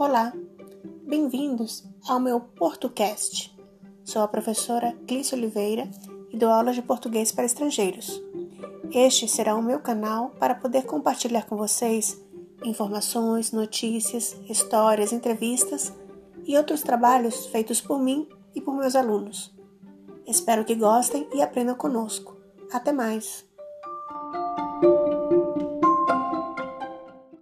Olá, bem-vindos ao meu PortuCast. Sou a professora Clícia Oliveira e dou aulas de português para estrangeiros. Este será o meu canal para poder compartilhar com vocês informações, notícias, histórias, entrevistas e outros trabalhos feitos por mim e por meus alunos. Espero que gostem e aprendam conosco. Até mais!